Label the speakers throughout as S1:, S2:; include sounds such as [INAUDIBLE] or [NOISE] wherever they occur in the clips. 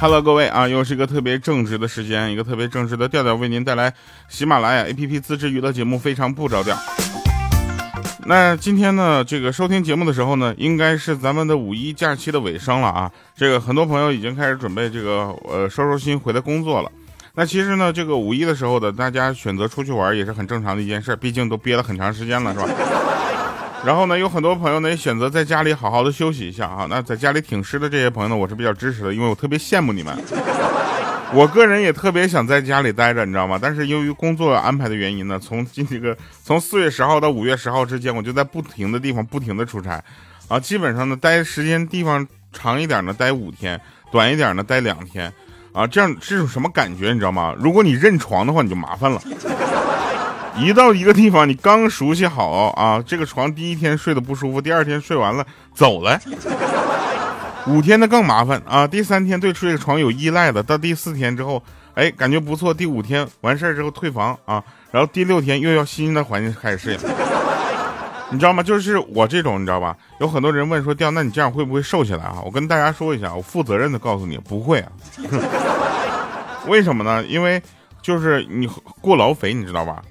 S1: Hello，各位啊，又是一个特别正直的时间，一个特别正直的调调，为您带来喜马拉雅 APP 自制娱乐节目《非常不着调》。那今天呢，这个收听节目的时候呢，应该是咱们的五一假期的尾声了啊。这个很多朋友已经开始准备这个呃收收心回来工作了。那其实呢，这个五一的时候的大家选择出去玩也是很正常的一件事，毕竟都憋了很长时间了，是吧？然后呢，有很多朋友呢也选择在家里好好的休息一下啊。那在家里挺尸的这些朋友呢，我是比较支持的，因为我特别羡慕你们。我个人也特别想在家里待着，你知道吗？但是由于工作安排的原因呢，从今这个从四月十号到五月十号之间，我就在不停的地方不停的出差，啊，基本上呢待时间地方长一点呢待五天，短一点呢待两天，啊，这样是种什么感觉？你知道吗？如果你认床的话，你就麻烦了。一到一个地方，你刚熟悉好啊，这个床第一天睡得不舒服，第二天睡完了走了。五天的更麻烦啊，第三天对这个床有依赖的，到第四天之后，哎，感觉不错，第五天完事儿之后退房啊，然后第六天又要新的环境开始适应。你知道吗？就是我这种，你知道吧？有很多人问说，掉，那你这样会不会瘦下来啊？我跟大家说一下，我负责任的告诉你，不会啊。[LAUGHS] 为什么呢？因为就是你过劳肥，你知道吧？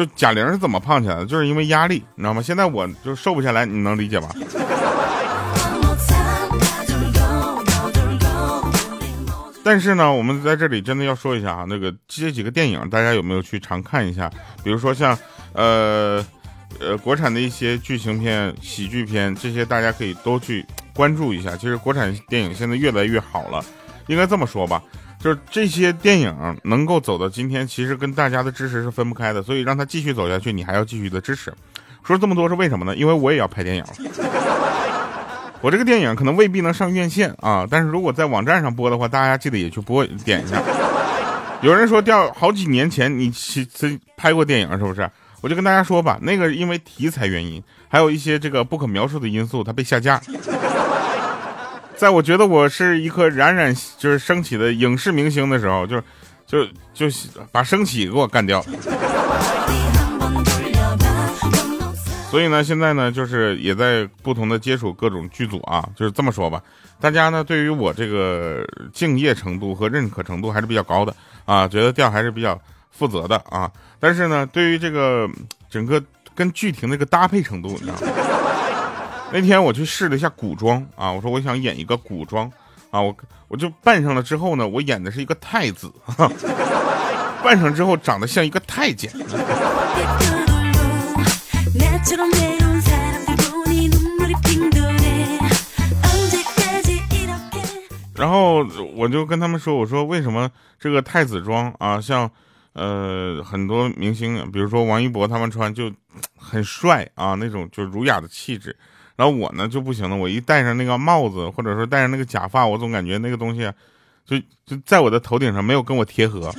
S1: 就贾玲是怎么胖起来的？就是因为压力，你知道吗？现在我就瘦不下来，你能理解吧？但是呢，我们在这里真的要说一下啊，那个这几个电影，大家有没有去常看一下？比如说像，呃，呃，国产的一些剧情片、喜剧片，这些大家可以都去关注一下。其实国产电影现在越来越好了，应该这么说吧。就是这些电影能够走到今天，其实跟大家的支持是分不开的，所以让他继续走下去，你还要继续的支持。说这么多是为什么呢？因为我也要拍电影，[LAUGHS] 我这个电影可能未必能上院线啊，但是如果在网站上播的话，大家记得也去播点一下。有人说掉好几年前你其实拍过电影是不是？我就跟大家说吧，那个因为题材原因，还有一些这个不可描述的因素，它被下架。在我觉得我是一颗冉冉就是升起的影视明星的时候，就就就把升起给我干掉。所以呢，现在呢，就是也在不同的接触各种剧组啊，就是这么说吧。大家呢，对于我这个敬业程度和认可程度还是比较高的啊，觉得调还是比较负责的啊。但是呢，对于这个整个跟剧情的一个搭配程度，你知道吗？那天我去试了一下古装啊，我说我想演一个古装啊，我我就扮上了之后呢，我演的是一个太子，[LAUGHS] 扮上之后长得像一个太监。然后我就跟他们说，我说为什么这个太子装啊，像呃很多明星，比如说王一博他们穿就很帅啊，那种就儒雅的气质。然后我呢就不行了，我一戴上那个帽子，或者说戴上那个假发，我总感觉那个东西，就就在我的头顶上没有跟我贴合。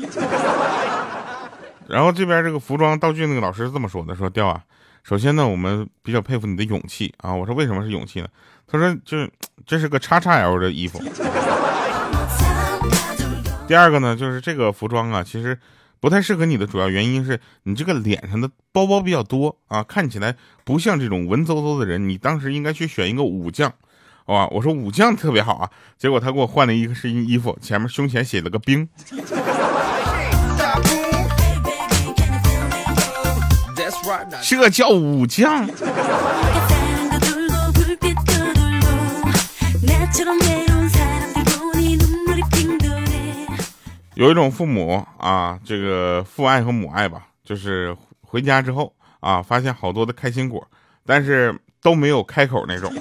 S1: 然后这边这个服装道具那个老师是这么说的：说调啊，首先呢，我们比较佩服你的勇气啊。我说为什么是勇气呢？他说就这是个叉叉 L 的衣服。第二个呢，就是这个服装啊，其实。不太适合你的主要原因是你这个脸上的包包比较多啊，看起来不像这种文绉绉的人。你当时应该去选一个武将，好吧？我说武将特别好啊，结果他给我换了一个身衣服，前面胸前写了个兵，这叫武将。[LAUGHS] 有一种父母啊，这个父爱和母爱吧，就是回家之后啊，发现好多的开心果，但是都没有开口那种，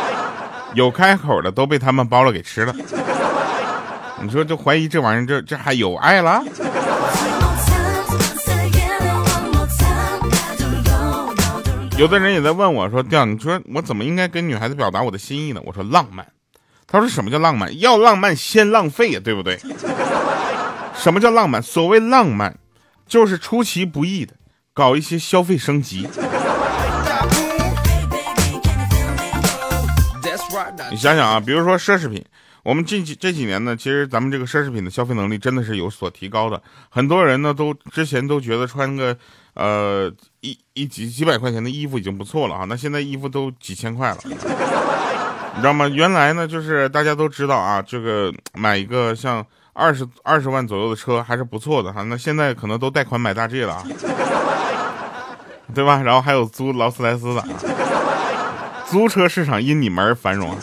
S1: [LAUGHS] 有开口的都被他们剥了给吃了。你说就怀疑这玩意儿，这这还有爱了？有的人也在问我说：“调，你说我怎么应该跟女孩子表达我的心意呢？”我说：“浪漫。”他说：“什么叫浪漫？要浪漫先浪费呀，对不对？”什么叫浪漫？所谓浪漫，就是出其不意的搞一些消费升级。你想想啊，比如说奢侈品，我们近几这几年呢，其实咱们这个奢侈品的消费能力真的是有所提高的。很多人呢，都之前都觉得穿个呃一一几几百块钱的衣服已经不错了啊，那现在衣服都几千块了。你知道吗？原来呢，就是大家都知道啊，这个买一个像二十二十万左右的车还是不错的哈。那现在可能都贷款买大 G 了，[LAUGHS] 对吧？然后还有租劳斯莱斯的，租车市场因你们而繁荣。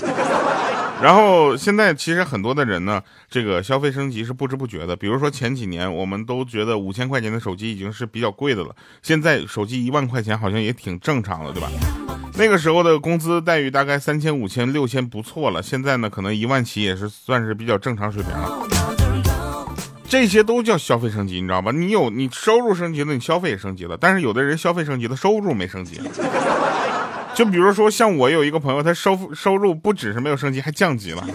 S1: 然后现在其实很多的人呢，这个消费升级是不知不觉的。比如说前几年，我们都觉得五千块钱的手机已经是比较贵的了，现在手机一万块钱好像也挺正常了，对吧？那个时候的工资待遇大概三千、五千、六千不错了，现在呢可能一万起也是算是比较正常水平了。这些都叫消费升级，你知道吧？你有你收入升级了，你消费也升级了，但是有的人消费升级了，收入没升级。就比如说，像我有一个朋友，他收收入不只是没有升级，还降级了。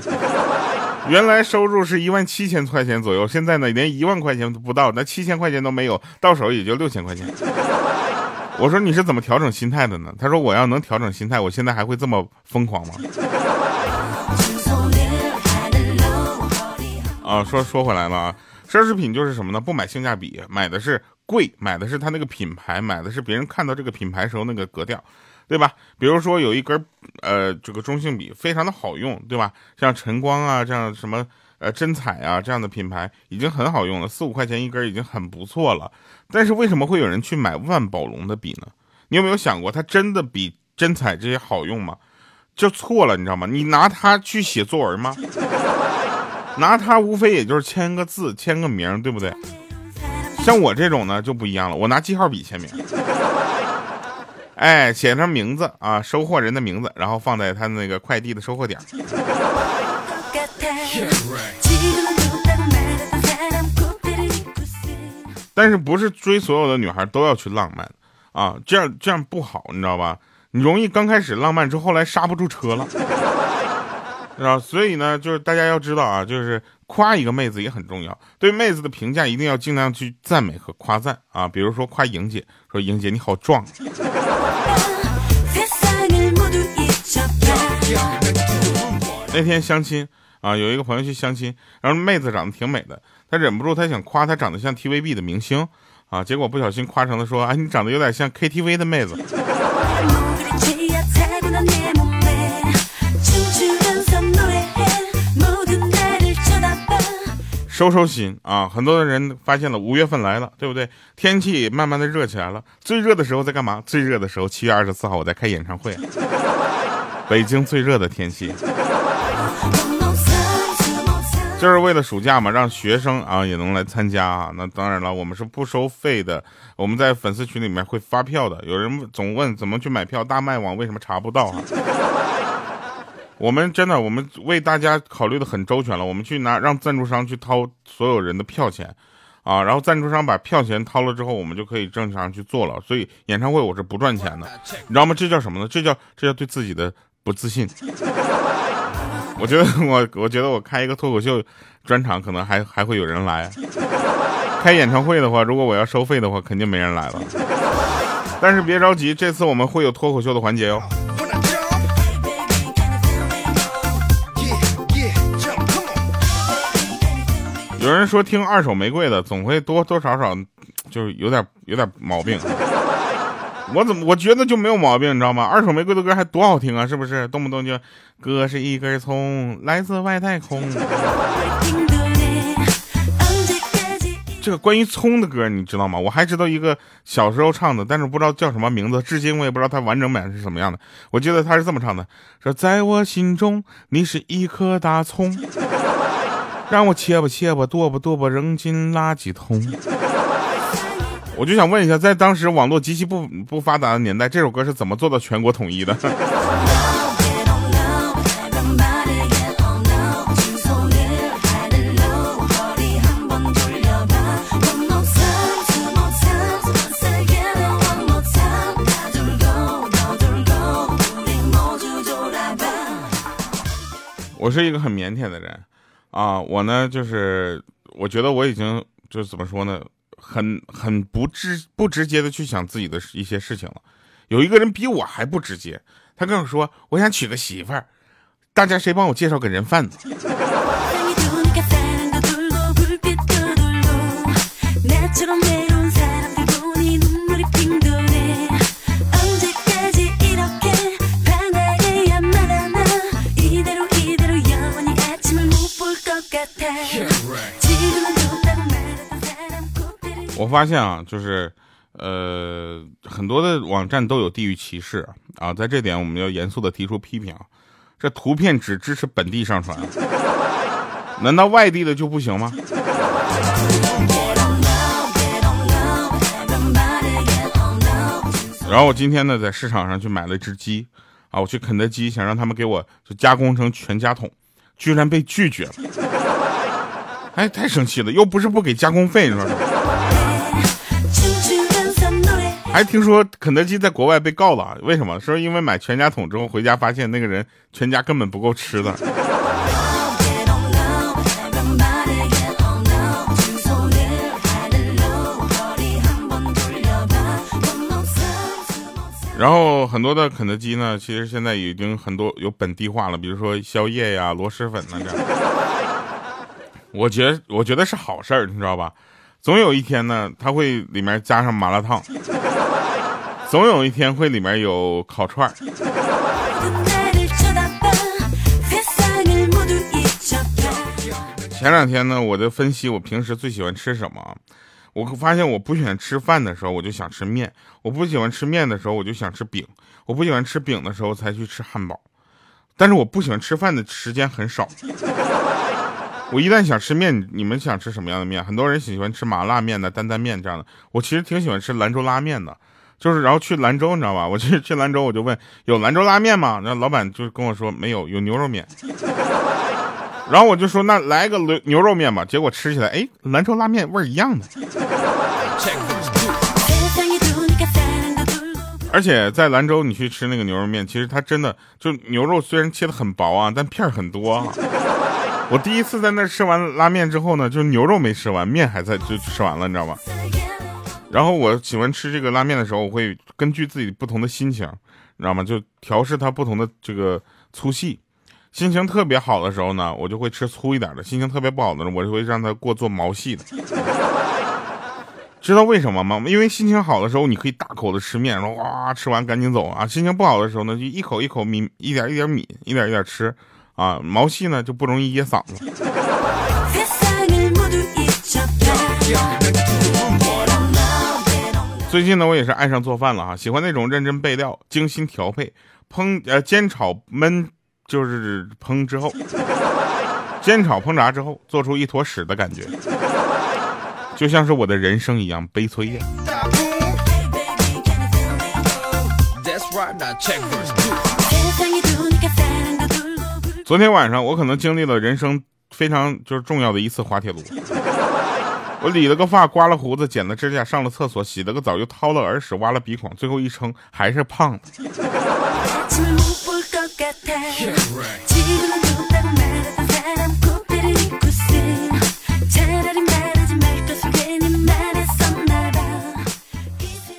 S1: 原来收入是一万七千块钱左右，现在呢连一万块钱都不到，那七千块钱都没有，到手也就六千块钱。我说你是怎么调整心态的呢？他说我要能调整心态，我现在还会这么疯狂吗？啊，说说回来了啊，奢侈品就是什么呢？不买性价比，买的是贵，买的是它那个品牌，买的是别人看到这个品牌时候那个格调。对吧？比如说有一根呃，这个中性笔非常的好用，对吧？像晨光啊，这样什么呃真彩啊这样的品牌已经很好用了，四五块钱一根已经很不错了。但是为什么会有人去买万宝龙的笔呢？你有没有想过，它真的比真彩这些好用吗？就错了，你知道吗？你拿它去写作文吗？拿它无非也就是签个字、签个名，对不对？像我这种呢就不一样了，我拿记号笔签名。哎，写上名字啊，收货人的名字，然后放在他那个快递的收货点。但是不是追所有的女孩都要去浪漫啊？这样这样不好，你知道吧？你容易刚开始浪漫之后，后来刹不住车了，知道所以呢，就是大家要知道啊，就是夸一个妹子也很重要，对妹子的评价一定要尽量去赞美和夸赞啊。比如说夸莹姐，说莹姐你好壮。[LAUGHS] 那天相亲啊，有一个朋友去相亲，然后妹子长得挺美的，他忍不住他想夸她长得像 TVB 的明星啊，结果不小心夸成了说，哎，你长得有点像 KTV 的妹子。收收心啊！很多的人发现了五月份来了，对不对？天气慢慢的热起来了。最热的时候在干嘛？最热的时候，七月二十四号我在开演唱会，[LAUGHS] 北京最热的天气，就是为了暑假嘛，让学生啊也能来参加啊。那当然了，我们是不收费的，我们在粉丝群里面会发票的。有人总问怎么去买票，大麦网为什么查不到啊？我们真的，我们为大家考虑的很周全了。我们去拿让赞助商去掏所有人的票钱，啊，然后赞助商把票钱掏了之后，我们就可以正常去做了。所以演唱会我是不赚钱的，你知道吗？这叫什么呢？这叫这叫对自己的不自信。我觉得我我觉得我开一个脱口秀专场，可能还还会有人来。开演唱会的话，如果我要收费的话，肯定没人来了。但是别着急，这次我们会有脱口秀的环节哟。有人说听二手玫瑰的总会多多少少就是有点有点毛病，我怎么我觉得就没有毛病，你知道吗？二手玫瑰的歌还多好听啊，是不是？动不动就哥是一根葱，来自外太空。这个关于葱的歌你知道吗？我还知道一个小时候唱的，但是不知道叫什么名字，至今我也不知道它完整版是什么样的。我记得他是这么唱的：说在我心中你是一颗大葱。让我切吧切吧，剁吧剁吧，扔进垃圾桶。[LAUGHS] 我就想问一下，在当时网络极其不不发达的年代，这首歌是怎么做到全国统一的？[LAUGHS] 我是一个很腼腆的人。啊，我呢，就是我觉得我已经就是怎么说呢，很很不直不直接的去想自己的一些事情了。有一个人比我还不直接，他跟我说，我想娶个媳妇儿，大家谁帮我介绍个人贩子？我发现啊，就是呃，很多的网站都有地域歧视啊，在这点我们要严肃的提出批评。这图片只支持本地上传，难道外地的就不行吗？然后我今天呢，在市场上去买了一只鸡啊，我去肯德基想让他们给我就加工成全家桶，居然被拒绝了。哎，太生气了，又不是不给加工费，你说是？还听说肯德基在国外被告了，为什么？说因为买全家桶之后回家发现那个人全家根本不够吃的。然后很多的肯德基呢，其实现在已经很多有本地化了，比如说宵夜呀、螺蛳粉呐这样。我觉得我觉得是好事儿，你知道吧？总有一天呢，它会里面加上麻辣烫。总有一天会里面有烤串儿。前两天呢，我在分析我平时最喜欢吃什么。我发现我不喜欢吃饭的时候，我就想吃面；我不喜欢吃面的时候，我就想吃饼；我不喜欢吃饼的时候，才去吃汉堡。但是我不喜欢吃饭的时间很少。我一旦想吃面，你们想吃什么样的面？很多人喜欢吃麻辣面的、担担面这样的。我其实挺喜欢吃兰州拉面的。就是，然后去兰州，你知道吧？[LAUGHS] 我去去兰州，我就问有兰州拉面吗？然后老板就跟我说没有，有牛肉面。然后我就说那来个牛牛肉面吧。结果吃起来，哎，兰州拉面味儿一样的。而且在兰州，你去吃那个牛肉面，其实它真的就牛肉虽然切的很薄啊，但片儿很多。啊我第一次在那吃完拉面之后呢，就牛肉没吃完，面还在就吃完了，你知道吗？然后我喜欢吃这个拉面的时候，我会根据自己不同的心情，你知道吗？就调试它不同的这个粗细。心情特别好的时候呢，我就会吃粗一点的；心情特别不好的时候，我就会让它过做毛细的。知道为什么吗？因为心情好的时候，你可以大口的吃面，然后哇吃完赶紧走啊。心情不好的时候呢，就一口一口抿，一点一点抿，一点一点吃啊。毛细呢就不容易噎嗓子。最近呢，我也是爱上做饭了哈，喜欢那种认真备料、精心调配、烹呃煎炒焖，就是烹之后，煎炒烹炸之后做出一坨屎的感觉，就像是我的人生一样悲催呀。昨天晚上我可能经历了人生非常就是重要的一次滑铁卢。我理了个发，刮了胡子，剪了指甲，上了厕所，洗了个澡，又掏了耳屎，挖了鼻孔，最后一称还是胖。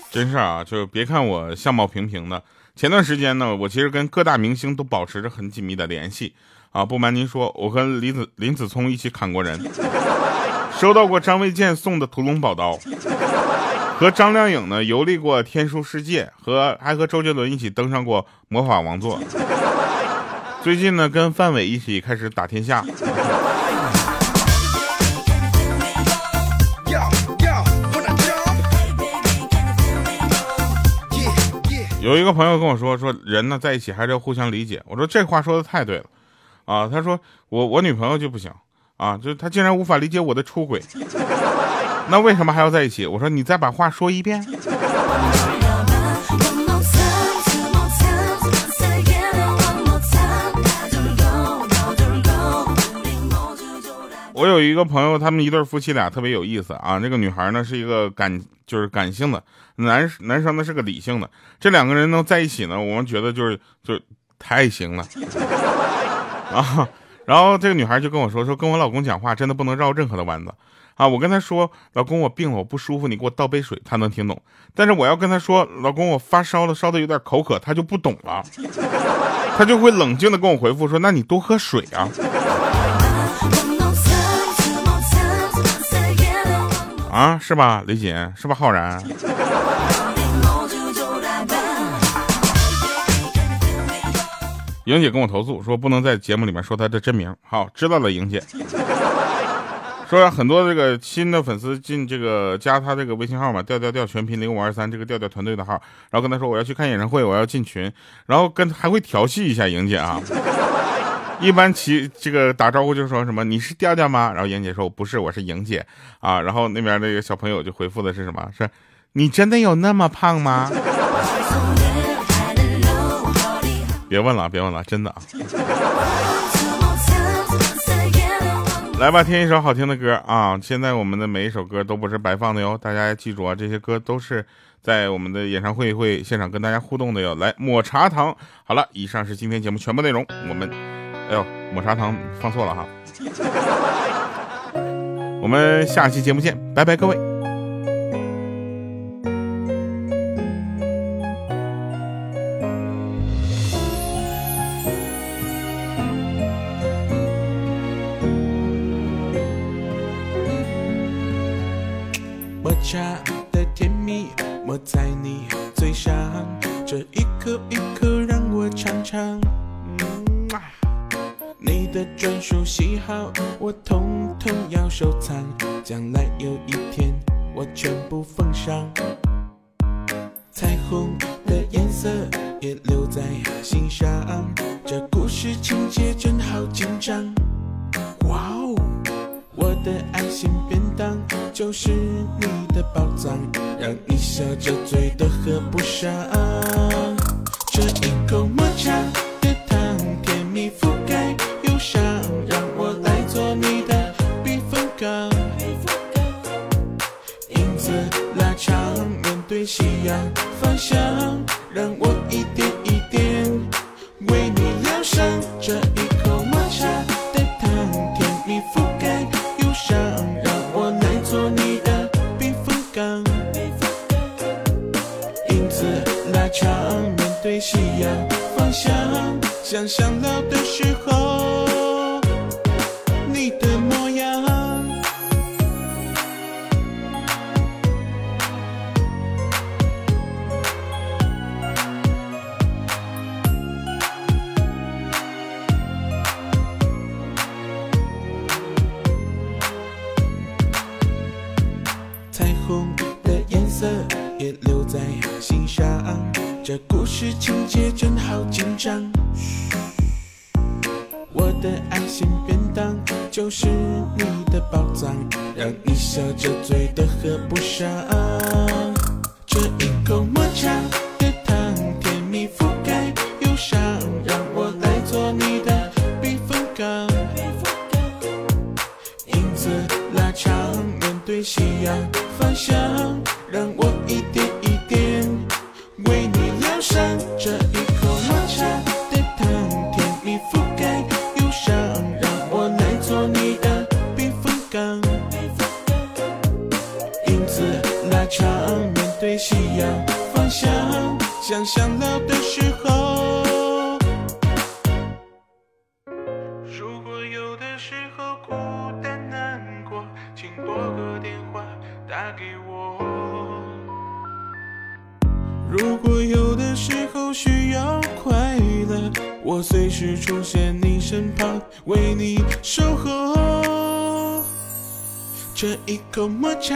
S1: 真是啊，就别看我相貌平平的，前段时间呢，我其实跟各大明星都保持着很紧密的联系啊。不瞒您说，我跟林子林子聪一起砍过人。收到过张卫健送的屠龙宝刀，和张靓颖呢游历过天书世界，和还和周杰伦一起登上过魔法王座。最近呢跟范伟一起开始打天下。有一个朋友跟我说说人呢在一起还是要互相理解。我说这话说的太对了，啊，他说我我女朋友就不行。啊，就是他竟然无法理解我的出轨，那为什么还要在一起？我说你再把话说一遍。我有一个朋友，他们一对夫妻俩特别有意思啊。那个女孩呢是一个感就是感性的，男男生呢是个理性的，这两个人能在一起呢，我们觉得就是就太行了 [LAUGHS] 啊。然后这个女孩就跟我说：“说跟我老公讲话真的不能绕任何的弯子啊！我跟他说，老公我病了，我不舒服，你给我倒杯水，他能听懂。但是我要跟他说，老公我发烧了，烧的有点口渴，他就不懂了，他就会冷静的跟我回复说：那你多喝水啊！啊，是吧，李锦，是吧，浩然？”莹姐跟我投诉说不能在节目里面说她的真名。好，知道了，莹姐。[LAUGHS] 说很多这个新的粉丝进这个加他这个微信号嘛，调调调全拼零五二三这个调调团队的号，然后跟他说我要去看演唱会，我要进群，然后跟还会调戏一下莹姐啊。一般其这个打招呼就说什么你是调调吗？然后莹姐说不是，我是莹姐啊。然后那边那个小朋友就回复的是什么？是你真的有那么胖吗？[LAUGHS] 别问了，别问了，真的啊。[LAUGHS] 来吧，听一首好听的歌啊！现在我们的每一首歌都不是白放的哟，大家记住啊，这些歌都是在我们的演唱会会现场跟大家互动的哟。来，抹茶糖。好了，以上是今天节目全部内容。我们，哎呦，抹茶糖放错了哈。[LAUGHS] 我们下期节目见，拜拜，各位。
S2: 茶的甜蜜抹在你嘴上，这一口一口让我尝尝。你的专属喜好我统统要收藏，将来有一天我全部奉上。彩虹的颜色也留在心上，这故事情节真好紧张。哇哦，我的爱心变就是你。的宝藏，让你笑着嘴都合不上。这一口抹茶的糖，甜蜜覆盖忧伤，让我来做你的避风港。影子拉长，面对夕阳方向，长，面对夕阳方向，想象老的时候是你的宝藏，让你笑着醉的喝不上。这一口抹茶的糖，甜蜜覆盖忧伤，让我来做你的避风港。影子拉长，面对夕阳方向。想想老的时候。如果有的时候孤单难过，请拨个电话打给我。如果有的时候需要快乐，我随时出现你身旁，为你守候。这一口抹茶